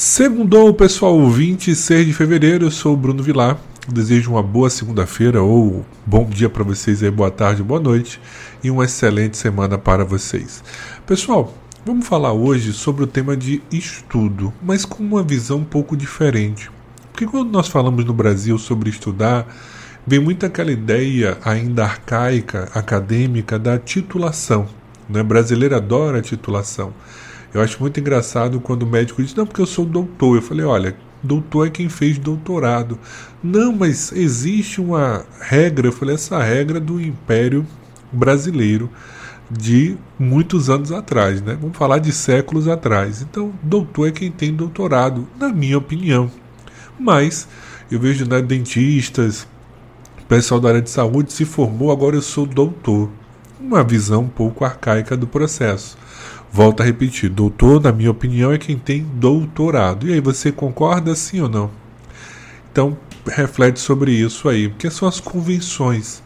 Segundou, pessoal, 26 de fevereiro, eu sou o Bruno Vilar. Desejo uma boa segunda-feira ou bom dia para vocês aí, boa tarde, boa noite e uma excelente semana para vocês. Pessoal, vamos falar hoje sobre o tema de estudo, mas com uma visão um pouco diferente. Porque quando nós falamos no Brasil sobre estudar, vem muito aquela ideia ainda arcaica, acadêmica, da titulação. Né? Brasileiro adora a titulação. Eu acho muito engraçado quando o médico diz: Não, porque eu sou doutor. Eu falei: Olha, doutor é quem fez doutorado. Não, mas existe uma regra. Eu falei: Essa regra do Império Brasileiro de muitos anos atrás, né? Vamos falar de séculos atrás. Então, doutor é quem tem doutorado, na minha opinião. Mas eu vejo né, dentistas, pessoal da área de saúde se formou, agora eu sou doutor. Uma visão um pouco arcaica do processo. Volto a repetir: doutor, na minha opinião, é quem tem doutorado. E aí, você concorda sim ou não? Então, reflete sobre isso aí, porque são as convenções.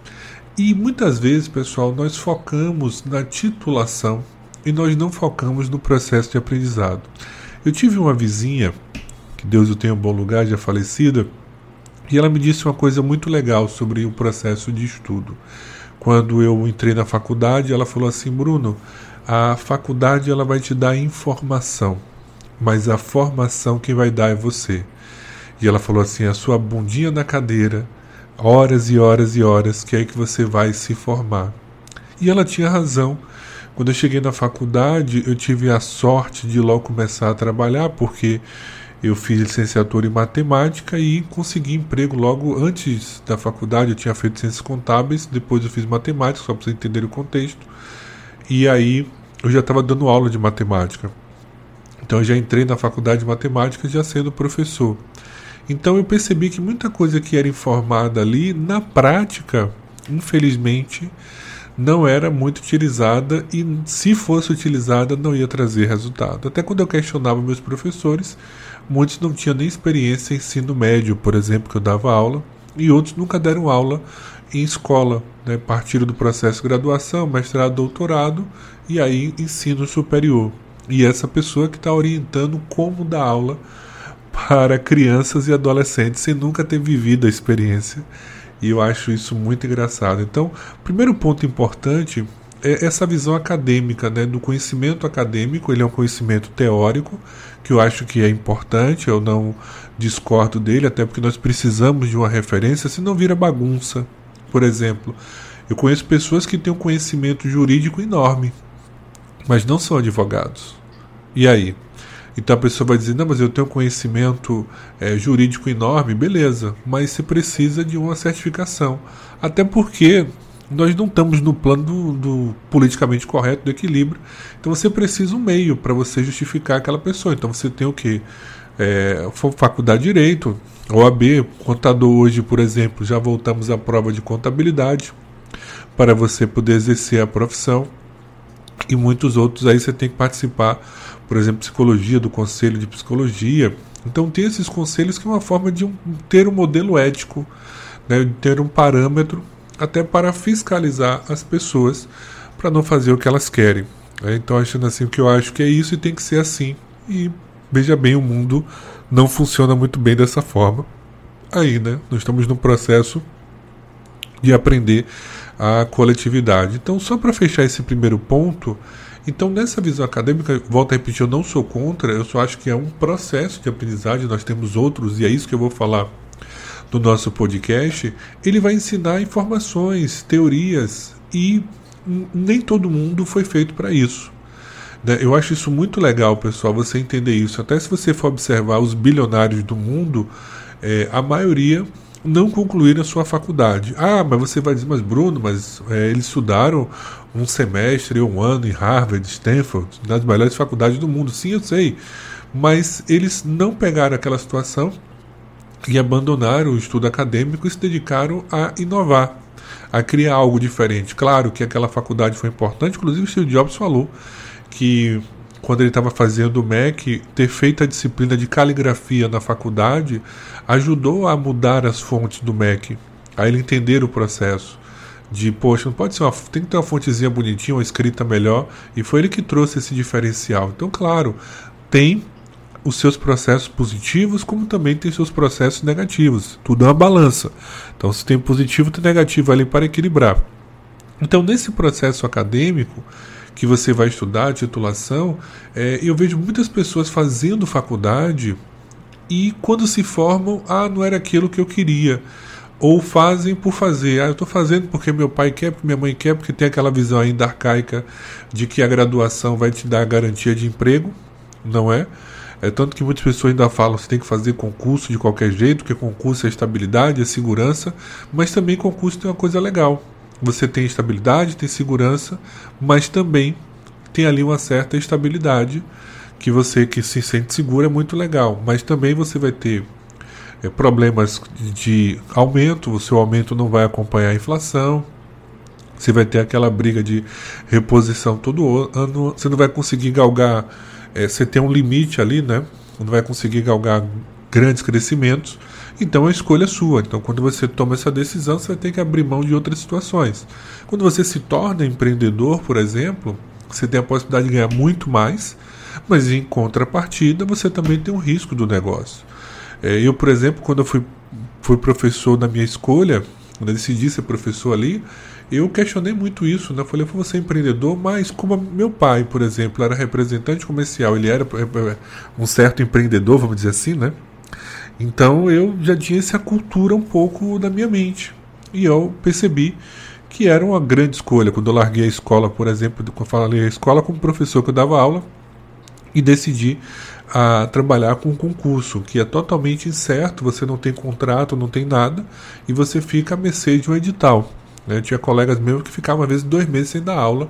E muitas vezes, pessoal, nós focamos na titulação e nós não focamos no processo de aprendizado. Eu tive uma vizinha, que Deus o tenha um bom lugar, já falecida, e ela me disse uma coisa muito legal sobre o processo de estudo. Quando eu entrei na faculdade, ela falou assim: Bruno, a faculdade ela vai te dar informação, mas a formação quem vai dar é você. E ela falou assim: a sua bundinha na cadeira, horas e horas e horas, que é que você vai se formar. E ela tinha razão. Quando eu cheguei na faculdade, eu tive a sorte de logo começar a trabalhar, porque eu fiz licenciatura em matemática e consegui emprego logo antes da faculdade. Eu tinha feito ciências contábeis, depois eu fiz matemática, só para vocês entenderem o contexto. E aí eu já estava dando aula de matemática. Então eu já entrei na faculdade de matemática já sendo professor. Então eu percebi que muita coisa que era informada ali, na prática, infelizmente, não era muito utilizada e se fosse utilizada não ia trazer resultado. Até quando eu questionava meus professores, muitos não tinham nem experiência em ensino médio, por exemplo, que eu dava aula, e outros nunca deram aula em escola, né, do processo de graduação, mestrado, doutorado e aí ensino superior. E essa pessoa que está orientando como dar aula para crianças e adolescentes sem nunca ter vivido a experiência. E eu acho isso muito engraçado. Então, primeiro ponto importante é essa visão acadêmica, né, do conhecimento acadêmico. Ele é um conhecimento teórico que eu acho que é importante. Eu não discordo dele, até porque nós precisamos de uma referência, senão vira bagunça. Por exemplo, eu conheço pessoas que têm um conhecimento jurídico enorme, mas não são advogados. E aí? Então a pessoa vai dizer: não, mas eu tenho um conhecimento é, jurídico enorme, beleza, mas você precisa de uma certificação. Até porque nós não estamos no plano do, do, politicamente correto, do equilíbrio. Então você precisa um meio para você justificar aquela pessoa. Então você tem o que? É, faculdade de Direito, OAB, contador hoje, por exemplo, já voltamos à prova de contabilidade para você poder exercer a profissão e muitos outros aí você tem que participar, por exemplo, psicologia, do conselho de psicologia. Então tem esses conselhos que é uma forma de um, ter um modelo ético, né, de ter um parâmetro até para fiscalizar as pessoas para não fazer o que elas querem. Né? Então achando assim o que eu acho que é isso e tem que ser assim. E veja bem, o mundo não funciona muito bem dessa forma. Aí, né? Nós estamos num processo de aprender a coletividade. Então, só para fechar esse primeiro ponto, então nessa visão acadêmica, volto a repetir, eu não sou contra, eu só acho que é um processo de aprendizagem, nós temos outros, e é isso que eu vou falar no nosso podcast. Ele vai ensinar informações, teorias, e nem todo mundo foi feito para isso. Né? Eu acho isso muito legal, pessoal, você entender isso. Até se você for observar os bilionários do mundo, é, a maioria não concluíram a sua faculdade. Ah, mas você vai dizer, mas Bruno, mas é, eles estudaram um semestre ou um ano em Harvard, Stanford, nas melhores faculdades do mundo. Sim, eu sei. Mas eles não pegaram aquela situação e abandonaram o estudo acadêmico e se dedicaram a inovar, a criar algo diferente. Claro que aquela faculdade foi importante, inclusive o Steve Jobs falou que quando ele estava fazendo o MEC, ter feito a disciplina de caligrafia na faculdade ajudou a mudar as fontes do MEC, a ele entender o processo. De, poxa, não pode ser uma. Tem que ter uma fontezinha bonitinha, uma escrita melhor. E foi ele que trouxe esse diferencial. Então, claro, tem os seus processos positivos, como também tem seus processos negativos. Tudo é uma balança. Então, se tem positivo, tem negativo ali para equilibrar. Então, nesse processo acadêmico que você vai estudar, titulação, é, eu vejo muitas pessoas fazendo faculdade e quando se formam, ah, não era aquilo que eu queria. Ou fazem por fazer. Ah, eu estou fazendo porque meu pai quer, porque minha mãe quer, porque tem aquela visão ainda arcaica de que a graduação vai te dar a garantia de emprego, não é? É tanto que muitas pessoas ainda falam que você tem que fazer concurso de qualquer jeito, que concurso é estabilidade, é segurança, mas também concurso tem uma coisa legal. Você tem estabilidade, tem segurança, mas também tem ali uma certa estabilidade que você que se sente seguro é muito legal, mas também você vai ter é, problemas de aumento, o seu aumento não vai acompanhar a inflação, você vai ter aquela briga de reposição todo ano, você não vai conseguir galgar é, você tem um limite ali, né? Não vai conseguir galgar grandes crescimentos. Então a escolha é sua. Então quando você toma essa decisão, você vai ter que abrir mão de outras situações. Quando você se torna empreendedor, por exemplo, você tem a possibilidade de ganhar muito mais, mas em contrapartida você também tem um risco do negócio. É, eu, por exemplo, quando eu fui, fui professor na minha escolha, quando eu decidi ser professor ali, eu questionei muito isso, né? Eu falei, você é empreendedor, mas como meu pai, por exemplo, era representante comercial, ele era é, é, um certo empreendedor, vamos dizer assim, né? Então eu já tinha essa cultura um pouco na minha mente. E eu percebi que era uma grande escolha. Quando eu larguei a escola, por exemplo, quando eu falei a escola como professor que eu dava aula, e decidi a trabalhar com um concurso que é totalmente incerto, você não tem contrato, não tem nada, e você fica à mercê de um edital. Né? Tinha colegas meus que ficavam às vezes dois meses sem dar aula,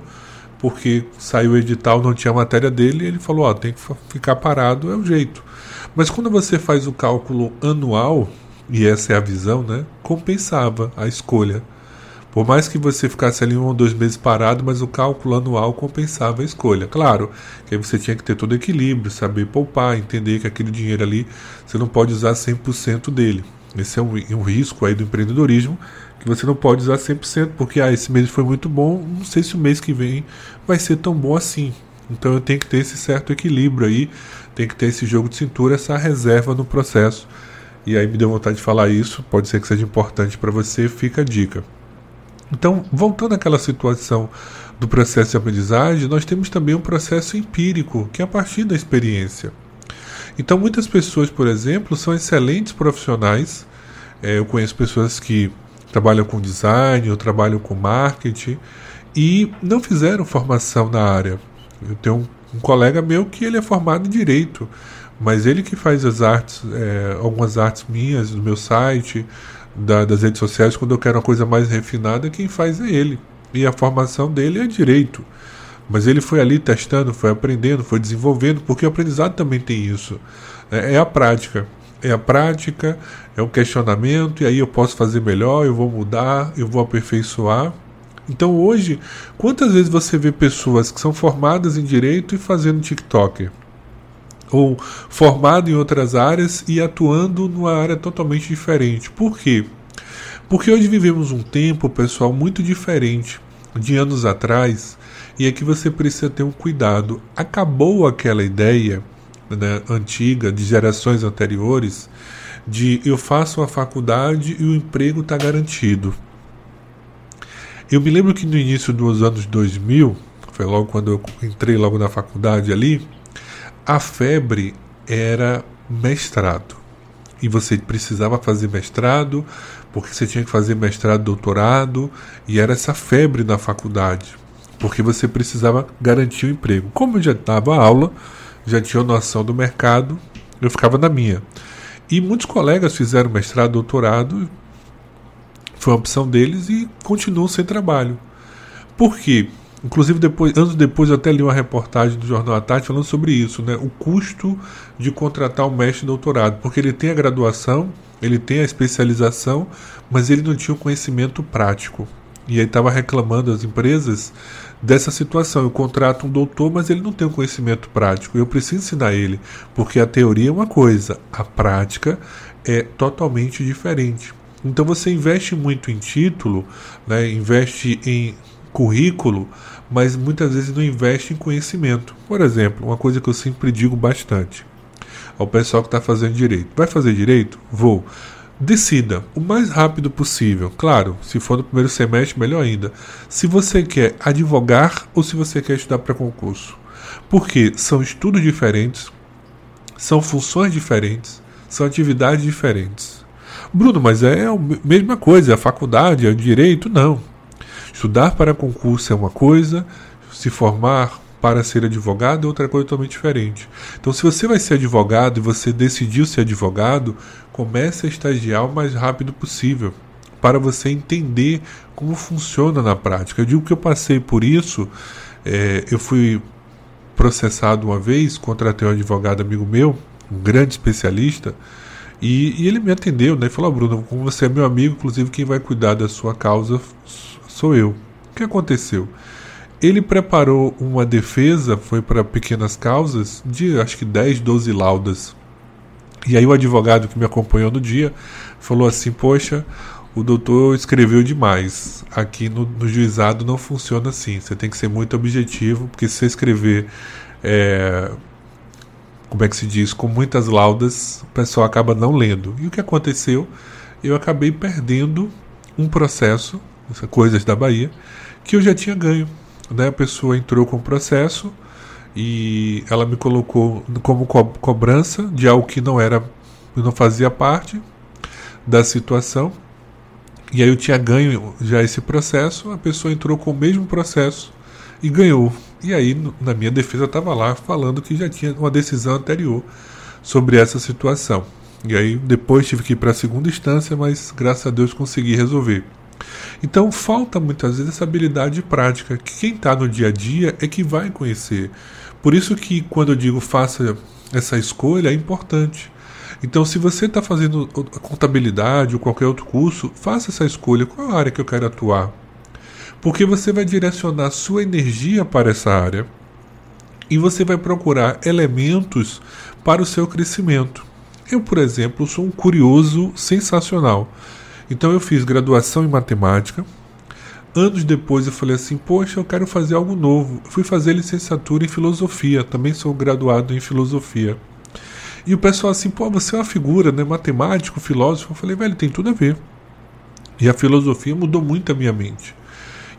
porque saiu o edital, não tinha matéria dele, e ele falou: Ó, tem que ficar parado, é o jeito. Mas quando você faz o cálculo anual, e essa é a visão, né? Compensava a escolha. Por mais que você ficasse ali um ou dois meses parado, mas o cálculo anual compensava a escolha. Claro, que aí você tinha que ter todo o equilíbrio, saber poupar, entender que aquele dinheiro ali você não pode usar 100% dele. Esse é um, um risco aí do empreendedorismo que você não pode usar 100%, porque ah, esse mês foi muito bom, não sei se o mês que vem vai ser tão bom assim. Então eu tenho que ter esse certo equilíbrio aí, tem que ter esse jogo de cintura, essa reserva no processo. E aí me deu vontade de falar isso, pode ser que seja importante para você, fica a dica. Então, voltando àquela situação do processo de aprendizagem, nós temos também um processo empírico, que é a partir da experiência. Então, muitas pessoas, por exemplo, são excelentes profissionais. É, eu conheço pessoas que trabalham com design ou trabalham com marketing e não fizeram formação na área. Eu tenho um, um colega meu que ele é formado em direito, mas ele que faz as artes, é, algumas artes minhas do meu site, da, das redes sociais, quando eu quero uma coisa mais refinada, quem faz é ele. E a formação dele é direito. Mas ele foi ali testando, foi aprendendo, foi desenvolvendo, porque o aprendizado também tem isso. É, é a prática é a prática, é o questionamento, e aí eu posso fazer melhor, eu vou mudar, eu vou aperfeiçoar. Então hoje, quantas vezes você vê pessoas que são formadas em direito e fazendo TikTok? Ou formado em outras áreas e atuando numa área totalmente diferente. Por quê? Porque hoje vivemos um tempo, pessoal, muito diferente de anos atrás, e é que você precisa ter um cuidado. Acabou aquela ideia né, antiga, de gerações anteriores, de eu faço uma faculdade e o emprego está garantido. Eu me lembro que no início dos anos 2000, foi logo quando eu entrei logo na faculdade ali, a febre era mestrado. E você precisava fazer mestrado, porque você tinha que fazer mestrado, doutorado, e era essa febre na faculdade, porque você precisava garantir o emprego. Como eu já dava aula, já tinham noção do mercado, eu ficava na minha. E muitos colegas fizeram mestrado, doutorado, foi uma opção deles e continuam sem trabalho. Por quê? Inclusive, depois, anos depois, eu até li uma reportagem do Jornal à Tarde falando sobre isso, né? o custo de contratar um mestre doutorado, porque ele tem a graduação, ele tem a especialização, mas ele não tinha o conhecimento prático. E aí estava reclamando as empresas dessa situação. Eu contrato um doutor, mas ele não tem o conhecimento prático. Eu preciso ensinar ele, porque a teoria é uma coisa, a prática é totalmente diferente. Então você investe muito em título, né, investe em currículo, mas muitas vezes não investe em conhecimento. Por exemplo, uma coisa que eu sempre digo bastante: ao pessoal que está fazendo direito. Vai fazer direito? Vou. Decida o mais rápido possível. Claro, se for no primeiro semestre, melhor ainda. Se você quer advogar ou se você quer estudar para concurso. Porque são estudos diferentes, são funções diferentes, são atividades diferentes. Bruno, mas é a mesma coisa, a faculdade, é o direito? Não. Estudar para concurso é uma coisa, se formar para ser advogado é outra coisa totalmente diferente. Então, se você vai ser advogado e você decidiu ser advogado, comece a estagiar o mais rápido possível para você entender como funciona na prática. Eu digo que eu passei por isso. É, eu fui processado uma vez, contratei um advogado amigo meu, um grande especialista, e, e ele me atendeu, né? Falou: Bruno, como você é meu amigo, inclusive quem vai cuidar da sua causa sou eu. O que aconteceu? Ele preparou uma defesa, foi para pequenas causas, de acho que 10, 12 laudas. E aí o advogado que me acompanhou no dia falou assim: Poxa, o doutor escreveu demais. Aqui no, no juizado não funciona assim. Você tem que ser muito objetivo, porque se você escrever. É, como é que se diz? Com muitas laudas, o pessoal acaba não lendo. E o que aconteceu? Eu acabei perdendo um processo, coisas da Bahia, que eu já tinha ganho né, a pessoa entrou com o processo e ela me colocou como co cobrança de algo que não era, não fazia parte da situação. E aí eu tinha ganho já esse processo, a pessoa entrou com o mesmo processo e ganhou. E aí na minha defesa estava lá falando que já tinha uma decisão anterior sobre essa situação. E aí depois tive que ir para a segunda instância, mas graças a Deus consegui resolver. Então falta muitas vezes essa habilidade prática, que quem está no dia a dia é que vai conhecer. Por isso que quando eu digo faça essa escolha é importante. Então, se você está fazendo contabilidade ou qualquer outro curso, faça essa escolha. Qual é a área que eu quero atuar? Porque você vai direcionar sua energia para essa área e você vai procurar elementos para o seu crescimento. Eu, por exemplo, sou um curioso sensacional. Então eu fiz graduação em matemática. Anos depois eu falei assim: Poxa, eu quero fazer algo novo. fui fazer licenciatura em filosofia. Também sou graduado em filosofia. E o pessoal assim: Pô, você é uma figura, né? Matemático, filósofo. Eu falei: Velho, tem tudo a ver. E a filosofia mudou muito a minha mente.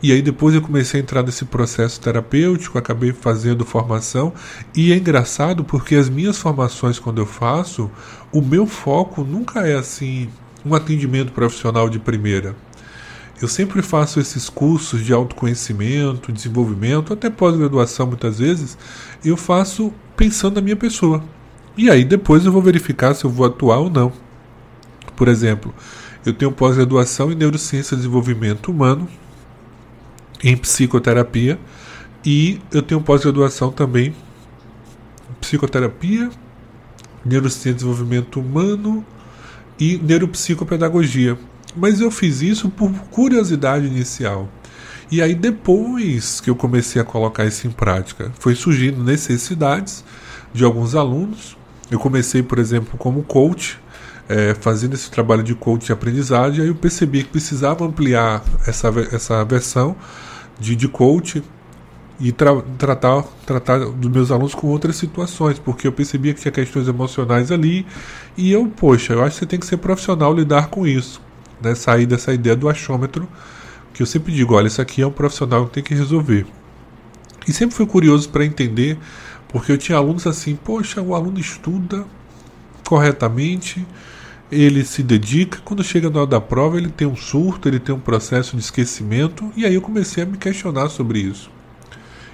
E aí depois eu comecei a entrar nesse processo terapêutico, acabei fazendo formação e é engraçado porque as minhas formações quando eu faço, o meu foco nunca é assim um atendimento profissional de primeira. Eu sempre faço esses cursos de autoconhecimento, desenvolvimento, até pós-graduação muitas vezes, eu faço pensando na minha pessoa. E aí depois eu vou verificar se eu vou atuar ou não. Por exemplo, eu tenho pós-graduação em neurociência e desenvolvimento humano, em psicoterapia, e eu tenho pós-graduação também em psicoterapia, neurociência e desenvolvimento humano e neuropsicopedagogia. Mas eu fiz isso por curiosidade inicial. E aí depois que eu comecei a colocar isso em prática, foi surgindo necessidades de alguns alunos. Eu comecei, por exemplo, como coach, é, fazendo esse trabalho de coach de aprendizagem, aí eu percebi que precisava ampliar essa, essa versão de, de coach e tra tratar, tratar dos meus alunos com outras situações, porque eu percebia que tinha questões emocionais ali, e eu, poxa, eu acho que você tem que ser profissional lidar com isso, né? sair dessa ideia do achômetro, que eu sempre digo, olha, isso aqui é um profissional que tem que resolver. E sempre fui curioso para entender, porque eu tinha alunos assim, poxa, o aluno estuda corretamente, ele se dedica, quando chega na hora da prova ele tem um surto, ele tem um processo de esquecimento, e aí eu comecei a me questionar sobre isso.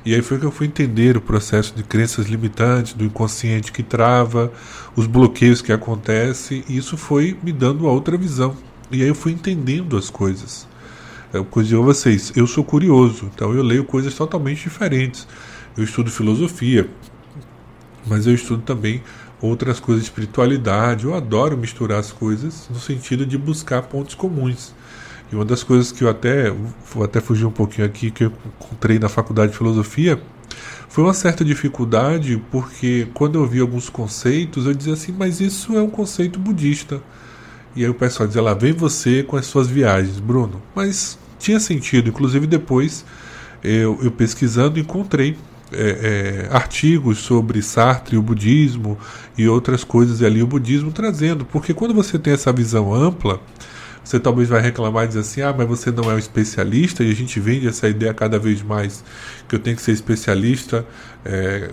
E aí foi que eu fui entender o processo de crenças limitantes, do inconsciente que trava, os bloqueios que acontecem, e isso foi me dando uma outra visão. E aí eu fui entendendo as coisas. Eu dizer a vocês, eu sou curioso, então eu leio coisas totalmente diferentes. Eu estudo filosofia, mas eu estudo também outras coisas de espiritualidade. Eu adoro misturar as coisas no sentido de buscar pontos comuns. E uma das coisas que eu até vou até fugir um pouquinho aqui que eu encontrei na faculdade de filosofia foi uma certa dificuldade porque quando eu vi alguns conceitos eu dizia assim, mas isso é um conceito budista. E aí o pessoal dizia lá, vem você com as suas viagens, Bruno. Mas tinha sentido, inclusive depois eu, eu pesquisando encontrei é, é, artigos sobre Sartre, o budismo e outras coisas ali, o budismo trazendo, porque quando você tem essa visão ampla, você talvez vai reclamar e dizer assim: ah, mas você não é um especialista, e a gente vende essa ideia cada vez mais que eu tenho que ser especialista é,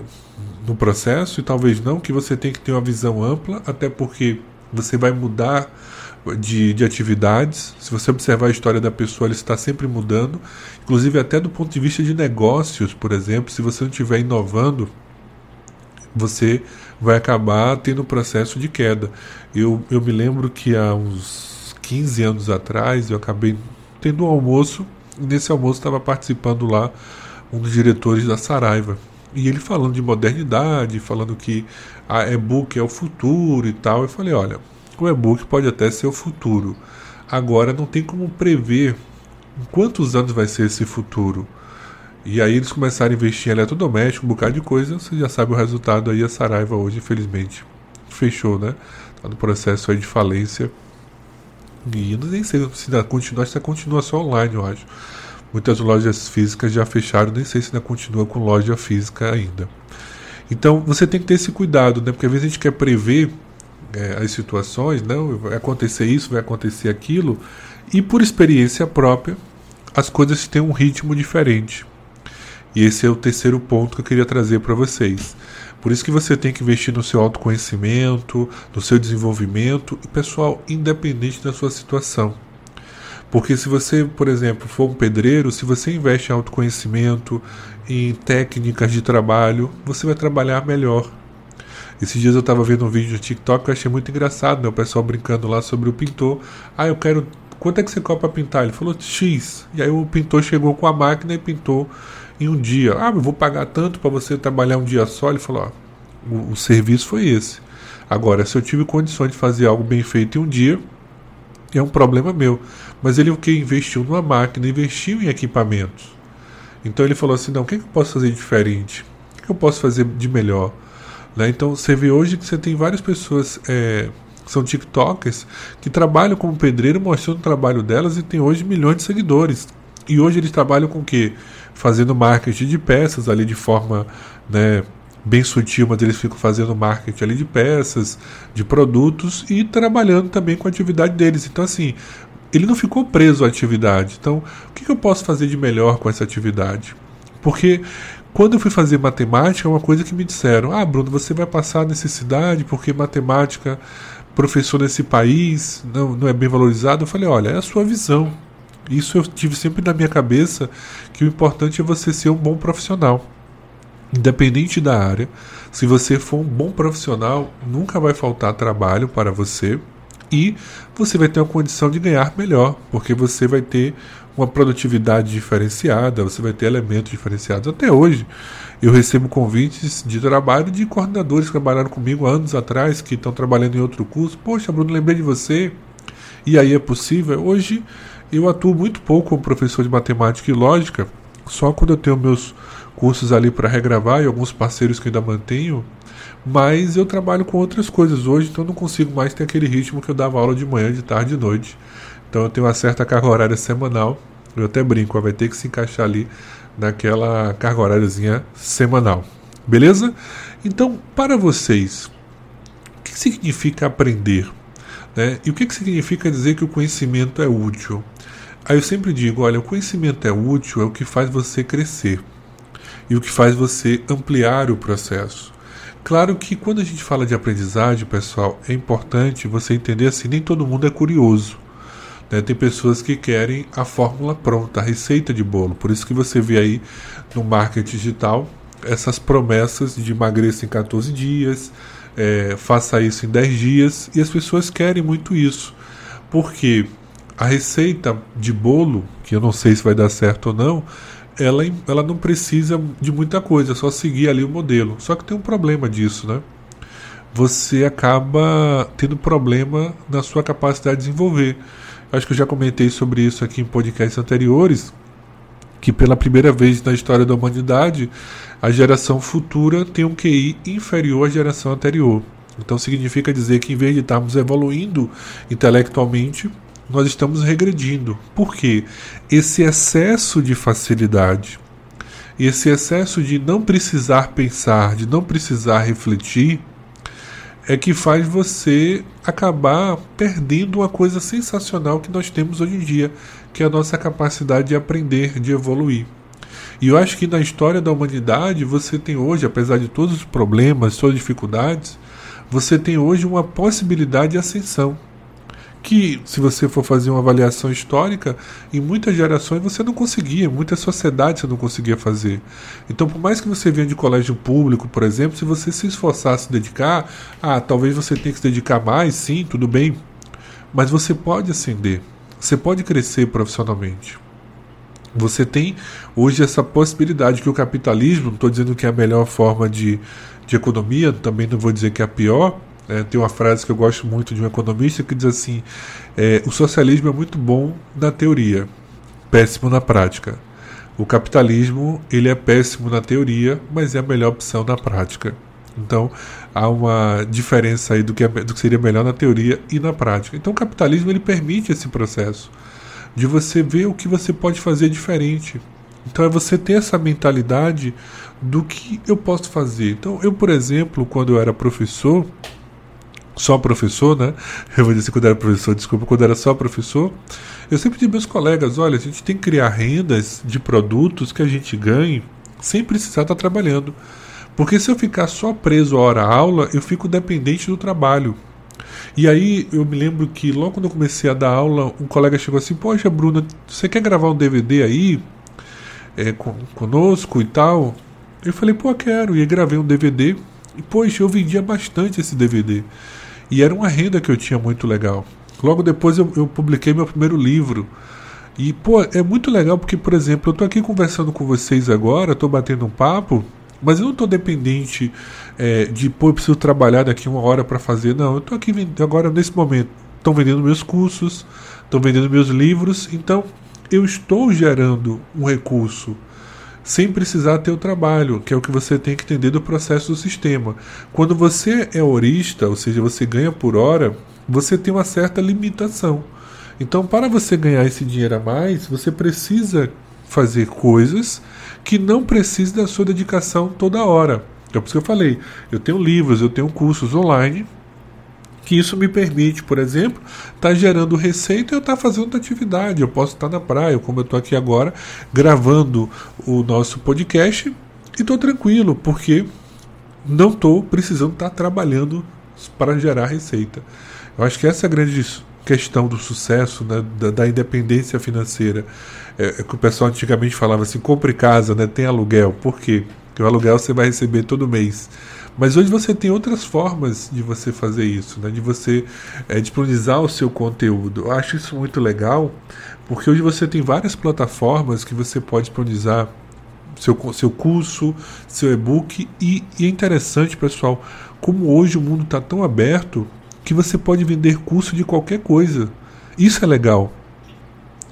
no processo, e talvez não, que você tem que ter uma visão ampla, até porque você vai mudar de, de atividades. Se você observar a história da pessoa, ela está sempre mudando, inclusive até do ponto de vista de negócios, por exemplo, se você não estiver inovando, você vai acabar tendo um processo de queda. Eu, eu me lembro que há uns 15 anos atrás eu acabei tendo um almoço, e nesse almoço estava participando lá um dos diretores da Saraiva. E ele falando de modernidade, falando que a e-book é o futuro e tal. Eu falei: olha, o e-book pode até ser o futuro. Agora não tem como prever em quantos anos vai ser esse futuro. E aí eles começaram a investir em eletrodoméstico, um bocado de coisa, você já sabe o resultado aí, a Saraiva hoje, infelizmente, fechou, né? Tá no processo aí de falência. E eu nem sei se ainda continua, se ainda continua só online, eu acho. Muitas lojas físicas já fecharam, nem sei se ainda continua com loja física ainda. Então você tem que ter esse cuidado, né? Porque às vezes a gente quer prever é, as situações, não, vai acontecer isso, vai acontecer aquilo, e por experiência própria, as coisas têm um ritmo diferente. E esse é o terceiro ponto que eu queria trazer para vocês. Por isso que você tem que investir no seu autoconhecimento, no seu desenvolvimento, e pessoal, independente da sua situação. Porque se você, por exemplo, for um pedreiro, se você investe em autoconhecimento, em técnicas de trabalho, você vai trabalhar melhor. Esses dias eu estava vendo um vídeo no TikTok que eu achei muito engraçado, né? O pessoal brincando lá sobre o pintor. Ah, eu quero. Quanto é que você cobra para pintar? Ele falou X. E aí o pintor chegou com a máquina e pintou em um dia. Ah, eu vou pagar tanto para você trabalhar um dia só. Ele falou: ó, o, o serviço foi esse. Agora, se eu tive condições de fazer algo bem feito em um dia, é um problema meu. Mas ele o que investiu numa máquina, investiu em equipamentos. Então ele falou assim: não, o que, eu posso fazer diferente? O que eu posso fazer de melhor? Né? Então você vê hoje que você tem várias pessoas é, que são TikTokers que trabalham como pedreiro mostrando o trabalho delas e tem hoje milhões de seguidores. E hoje eles trabalham com o quê? Fazendo marketing de peças ali de forma né, bem sutil, mas eles ficam fazendo marketing ali de peças, de produtos e trabalhando também com a atividade deles. Então, assim, ele não ficou preso à atividade. Então, o que eu posso fazer de melhor com essa atividade? Porque quando eu fui fazer matemática, é uma coisa que me disseram: Ah, Bruno, você vai passar necessidade porque matemática, professor nesse país, não, não é bem valorizado. Eu falei: Olha, é a sua visão. Isso eu tive sempre na minha cabeça que o importante é você ser um bom profissional. Independente da área, se você for um bom profissional, nunca vai faltar trabalho para você e você vai ter uma condição de ganhar melhor, porque você vai ter uma produtividade diferenciada, você vai ter elementos diferenciados. Até hoje, eu recebo convites de trabalho de coordenadores que trabalharam comigo anos atrás, que estão trabalhando em outro curso. Poxa, Bruno, lembrei de você. E aí é possível? Hoje, eu atuo muito pouco como professor de matemática e lógica, só quando eu tenho meus cursos ali para regravar e alguns parceiros que ainda mantenho, mas eu trabalho com outras coisas hoje, então não consigo mais ter aquele ritmo que eu dava aula de manhã, de tarde e de noite. Então eu tenho uma certa carga horária semanal. Eu até brinco, vai ter que se encaixar ali naquela carga horáriazinha semanal. Beleza? Então, para vocês, o que significa aprender? Né? E o que significa dizer que o conhecimento é útil? Aí eu sempre digo, olha, o conhecimento é útil, é o que faz você crescer e o que faz você ampliar o processo. Claro que quando a gente fala de aprendizagem, pessoal, é importante você entender assim, nem todo mundo é curioso. Né? Tem pessoas que querem a fórmula pronta, a receita de bolo. Por isso que você vê aí no marketing digital essas promessas de emagreça em 14 dias, é, faça isso em 10 dias, e as pessoas querem muito isso. Porque a receita de bolo, que eu não sei se vai dar certo ou não, ela, ela não precisa de muita coisa, é só seguir ali o modelo. Só que tem um problema disso, né? Você acaba tendo problema na sua capacidade de desenvolver. Acho que eu já comentei sobre isso aqui em podcasts anteriores, que pela primeira vez na história da humanidade, a geração futura tem um QI inferior à geração anterior. Então significa dizer que em vez de estarmos evoluindo intelectualmente, nós estamos regredindo. Por quê? Esse excesso de facilidade, esse excesso de não precisar pensar, de não precisar refletir, é que faz você acabar perdendo uma coisa sensacional que nós temos hoje em dia, que é a nossa capacidade de aprender, de evoluir. E eu acho que na história da humanidade você tem hoje, apesar de todos os problemas, todas as dificuldades, você tem hoje uma possibilidade de ascensão que, se você for fazer uma avaliação histórica, em muitas gerações você não conseguia, em muitas sociedades você não conseguia fazer. Então, por mais que você venha de colégio público, por exemplo, se você se esforçar se dedicar, ah, talvez você tenha que se dedicar mais, sim, tudo bem, mas você pode ascender, você pode crescer profissionalmente. Você tem hoje essa possibilidade que o capitalismo, não estou dizendo que é a melhor forma de, de economia, também não vou dizer que é a pior, é, tem uma frase que eu gosto muito de um economista que diz assim: é, o socialismo é muito bom na teoria, péssimo na prática. O capitalismo ele é péssimo na teoria, mas é a melhor opção na prática. Então há uma diferença aí do que, é, do que seria melhor na teoria e na prática. Então o capitalismo ele permite esse processo de você ver o que você pode fazer diferente. Então é você ter essa mentalidade do que eu posso fazer. Então eu, por exemplo, quando eu era professor, só professor, né? Eu vou dizer quando era professor, desculpa, quando era só professor, eu sempre digo meus colegas, olha, a gente tem que criar rendas de produtos que a gente ganhe sem precisar estar trabalhando. Porque se eu ficar só preso à hora aula, eu fico dependente do trabalho. E aí eu me lembro que logo quando eu comecei a dar aula, um colega chegou assim, poxa Bruna, você quer gravar um DVD aí é, conosco e tal? Eu falei, pô, quero. E gravei um DVD. E, poxa, eu vendia bastante esse DVD. E era uma renda que eu tinha muito legal. Logo depois eu, eu publiquei meu primeiro livro. E, pô, é muito legal porque, por exemplo, eu estou aqui conversando com vocês agora, estou batendo um papo, mas eu não estou dependente é, de, pô, eu preciso trabalhar daqui uma hora para fazer. Não, eu estou aqui agora, nesse momento, estão vendendo meus cursos, estão vendendo meus livros, então eu estou gerando um recurso sem precisar ter o trabalho, que é o que você tem que entender do processo do sistema. Quando você é horista, ou seja, você ganha por hora, você tem uma certa limitação. Então, para você ganhar esse dinheiro a mais, você precisa fazer coisas que não precisam da sua dedicação toda hora. É por isso que eu falei, eu tenho livros, eu tenho cursos online que isso me permite, por exemplo, estar tá gerando receita e eu estar tá fazendo atividade. Eu posso estar tá na praia, como eu estou aqui agora, gravando o nosso podcast e estou tranquilo, porque não estou precisando estar tá trabalhando para gerar receita. Eu acho que essa é a grande questão do sucesso, né, da, da, independência financeira. É, é, que o pessoal antigamente falava assim: compre casa, né, tem aluguel. Por quê? Porque o aluguel você vai receber todo mês. Mas hoje você tem outras formas de você fazer isso, né? de você é, disponibilizar o seu conteúdo. Eu acho isso muito legal, porque hoje você tem várias plataformas que você pode disponibilizar seu, seu curso, seu e-book. E, e é interessante, pessoal, como hoje o mundo está tão aberto que você pode vender curso de qualquer coisa. Isso é legal.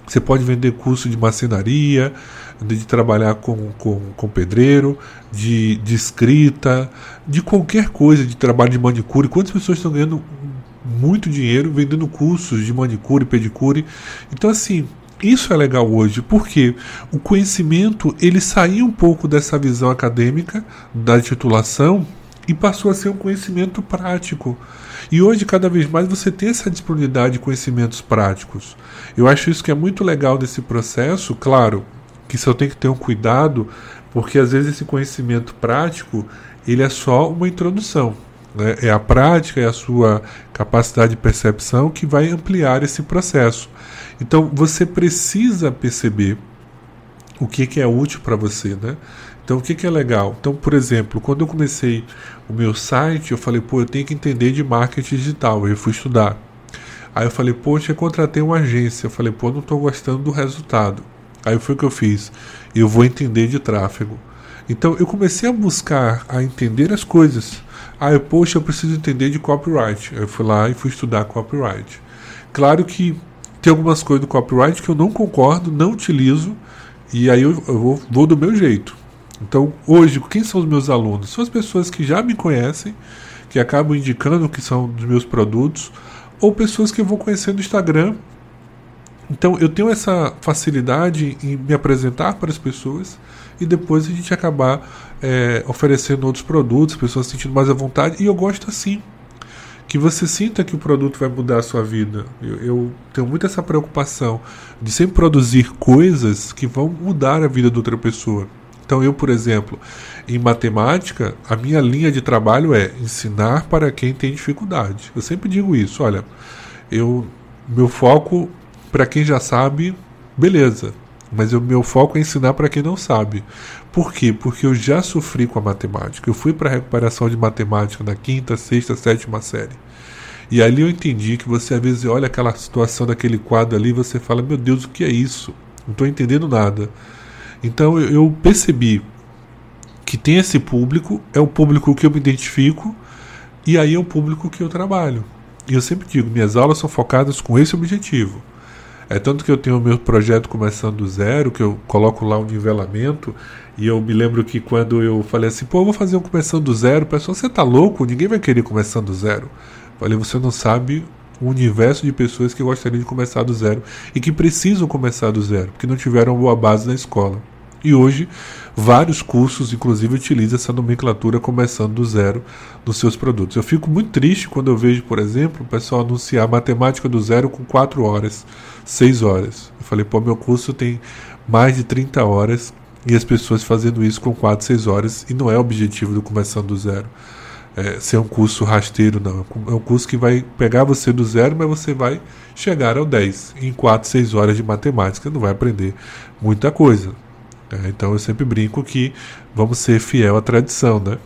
Você pode vender curso de marcenaria, de trabalhar com, com, com pedreiro, de, de escrita, de qualquer coisa, de trabalho de manicure. Quantas pessoas estão ganhando muito dinheiro vendendo cursos de manicure, pedicure? Então, assim, isso é legal hoje, porque o conhecimento ele saiu um pouco dessa visão acadêmica da titulação e passou a ser um conhecimento prático. E hoje, cada vez mais, você tem essa disponibilidade de conhecimentos práticos. Eu acho isso que é muito legal desse processo, claro, que só tem que ter um cuidado, porque às vezes esse conhecimento prático ele é só uma introdução. Né? É a prática, é a sua capacidade de percepção que vai ampliar esse processo. Então você precisa perceber o que, que é útil para você, né? Então, o que, que é legal? Então, por exemplo, quando eu comecei o meu site, eu falei, pô, eu tenho que entender de marketing digital. Eu fui estudar. Aí eu falei, poxa, eu contratei uma agência. Eu falei, pô, não estou gostando do resultado. Aí foi o que eu fiz. Eu vou entender de tráfego. Então eu comecei a buscar, a entender as coisas. Aí, eu, poxa, eu preciso entender de copyright. Eu fui lá e fui estudar copyright. Claro que tem algumas coisas do copyright que eu não concordo, não utilizo, e aí eu, eu vou, vou do meu jeito. Então, hoje, quem são os meus alunos? São as pessoas que já me conhecem, que acabam indicando que são dos meus produtos, ou pessoas que eu vou conhecer no Instagram então eu tenho essa facilidade em me apresentar para as pessoas e depois a gente acabar é, oferecendo outros produtos, pessoas sentindo mais à vontade. E eu gosto assim. Que você sinta que o produto vai mudar a sua vida. Eu, eu tenho muito essa preocupação de sempre produzir coisas que vão mudar a vida de outra pessoa. Então, eu, por exemplo, em matemática, a minha linha de trabalho é ensinar para quem tem dificuldade. Eu sempre digo isso. Olha, eu, meu foco para quem já sabe, beleza. Mas o meu foco é ensinar para quem não sabe. Por quê? Porque eu já sofri com a matemática. Eu fui para recuperação de matemática na quinta, sexta, sétima série. E ali eu entendi que você às vezes olha aquela situação daquele quadro ali e você fala: Meu Deus, o que é isso? Não estou entendendo nada. Então eu percebi que tem esse público, é o público que eu me identifico, e aí é o público que eu trabalho. E eu sempre digo: minhas aulas são focadas com esse objetivo é tanto que eu tenho o meu projeto começando do zero, que eu coloco lá um nivelamento, e eu me lembro que quando eu falei assim, pô, eu vou fazer um começando do zero, o pessoal, você tá louco? Ninguém vai querer começando do zero. falei, você não sabe o universo de pessoas que gostariam de começar do zero e que precisam começar do zero, porque não tiveram boa base na escola. E hoje, vários cursos, inclusive, utilizam essa nomenclatura começando do zero nos seus produtos. Eu fico muito triste quando eu vejo, por exemplo, o pessoal anunciar matemática do zero com 4 horas, 6 horas. Eu falei, pô, meu curso tem mais de 30 horas e as pessoas fazendo isso com 4, 6 horas e não é o objetivo do Começando do Zero. É, ser um curso rasteiro, não. É um curso que vai pegar você do zero, mas você vai chegar ao 10 em 4, 6 horas de matemática. Não vai aprender muita coisa. É, então eu sempre brinco que vamos ser fiel à tradição, né?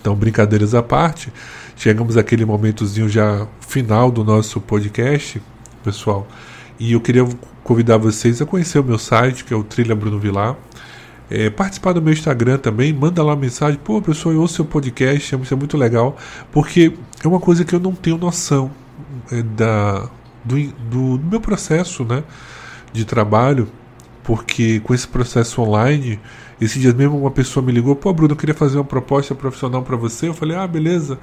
Então, brincadeiras à parte, chegamos àquele momentozinho já final do nosso podcast, pessoal. E eu queria convidar vocês a conhecer o meu site, que é o Trilha Bruno Vilar. É, participar do meu Instagram também, manda lá mensagem, pô, pessoal, eu ouço seu podcast, isso é muito legal, porque é uma coisa que eu não tenho noção é, da, do, do, do meu processo né, de trabalho porque com esse processo online, esse dia mesmo uma pessoa me ligou, pô, Bruno, eu queria fazer uma proposta profissional para você. Eu falei, ah, beleza.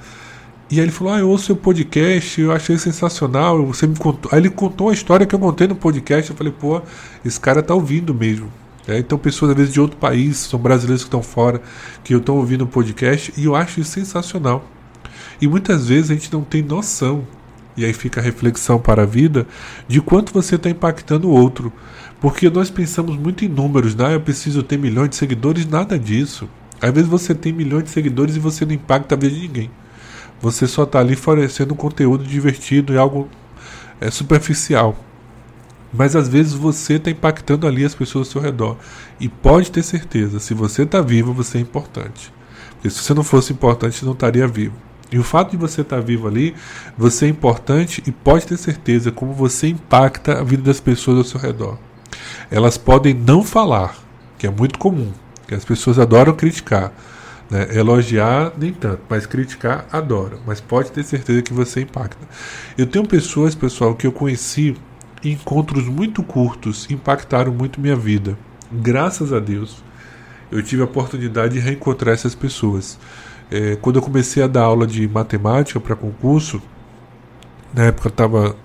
E aí ele falou, ah, eu ouço seu podcast, eu achei sensacional. Você me contou. Aí ele contou a história que eu contei no podcast. Eu falei, pô, esse cara tá ouvindo mesmo. É, então pessoas às vezes de outro país, são brasileiros que estão fora, que estão ouvindo o podcast, e eu acho isso sensacional. E muitas vezes a gente não tem noção, e aí fica a reflexão para a vida, de quanto você está impactando o outro. Porque nós pensamos muito em números, né? Eu preciso ter milhões de seguidores, nada disso. Às vezes você tem milhões de seguidores e você não impacta a vida de ninguém. Você só está ali fornecendo um conteúdo divertido e algo é, superficial. Mas às vezes você está impactando ali as pessoas ao seu redor. E pode ter certeza, se você está vivo, você é importante. Porque se você não fosse importante, você não estaria vivo. E o fato de você estar tá vivo ali, você é importante e pode ter certeza como você impacta a vida das pessoas ao seu redor. Elas podem não falar, que é muito comum, que as pessoas adoram criticar. Né? Elogiar, nem tanto, mas criticar, adoram. Mas pode ter certeza que você impacta. Eu tenho pessoas, pessoal, que eu conheci em encontros muito curtos, impactaram muito minha vida. Graças a Deus, eu tive a oportunidade de reencontrar essas pessoas. É, quando eu comecei a dar aula de matemática para concurso, na época estava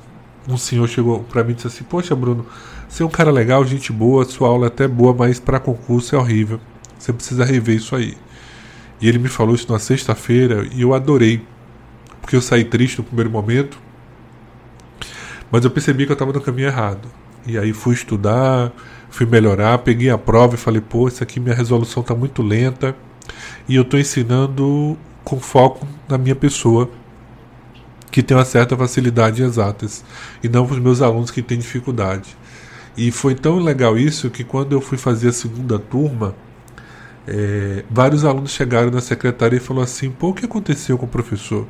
um senhor chegou para mim e disse assim: Poxa, Bruno, você é um cara legal, gente boa, sua aula é até boa, mas para concurso é horrível. Você precisa rever isso aí. E ele me falou isso na sexta-feira e eu adorei. Porque eu saí triste no primeiro momento, mas eu percebi que eu estava no caminho errado. E aí fui estudar, fui melhorar, peguei a prova e falei: pô, isso aqui minha resolução está muito lenta. E eu estou ensinando com foco na minha pessoa, que tem uma certa facilidade em exatas, e não para os meus alunos que têm dificuldade. E foi tão legal isso que quando eu fui fazer a segunda turma, é, vários alunos chegaram na secretária e falaram assim: pô, o que aconteceu com o professor?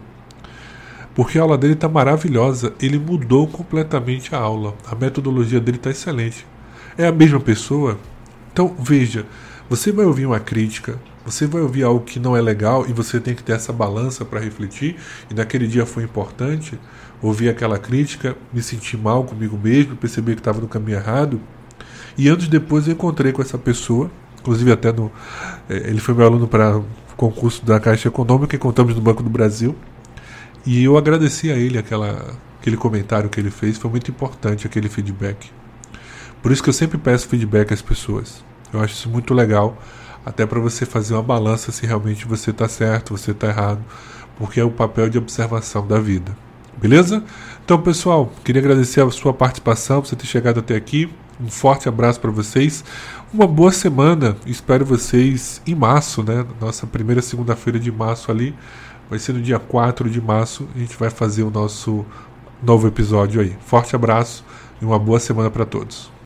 Porque a aula dele está maravilhosa, ele mudou completamente a aula, a metodologia dele está excelente. É a mesma pessoa? Então veja, você vai ouvir uma crítica, você vai ouvir algo que não é legal e você tem que ter essa balança para refletir, e naquele dia foi importante ouvir aquela crítica, me sentir mal comigo mesmo, perceber que estava no caminho errado. E anos depois eu encontrei com essa pessoa, inclusive até no. É, ele foi meu aluno para o concurso da Caixa Econômica, encontramos no Banco do Brasil. E eu agradeci a ele aquela, aquele comentário que ele fez, foi muito importante aquele feedback. Por isso que eu sempre peço feedback às pessoas. Eu acho isso muito legal, até para você fazer uma balança se realmente você está certo, você está errado, porque é o papel de observação da vida. Beleza? Então, pessoal, queria agradecer a sua participação, por você ter chegado até aqui. Um forte abraço para vocês. Uma boa semana. Espero vocês em março, né? Nossa primeira segunda-feira de março ali. Vai ser no dia 4 de março. A gente vai fazer o nosso novo episódio aí. Forte abraço e uma boa semana para todos.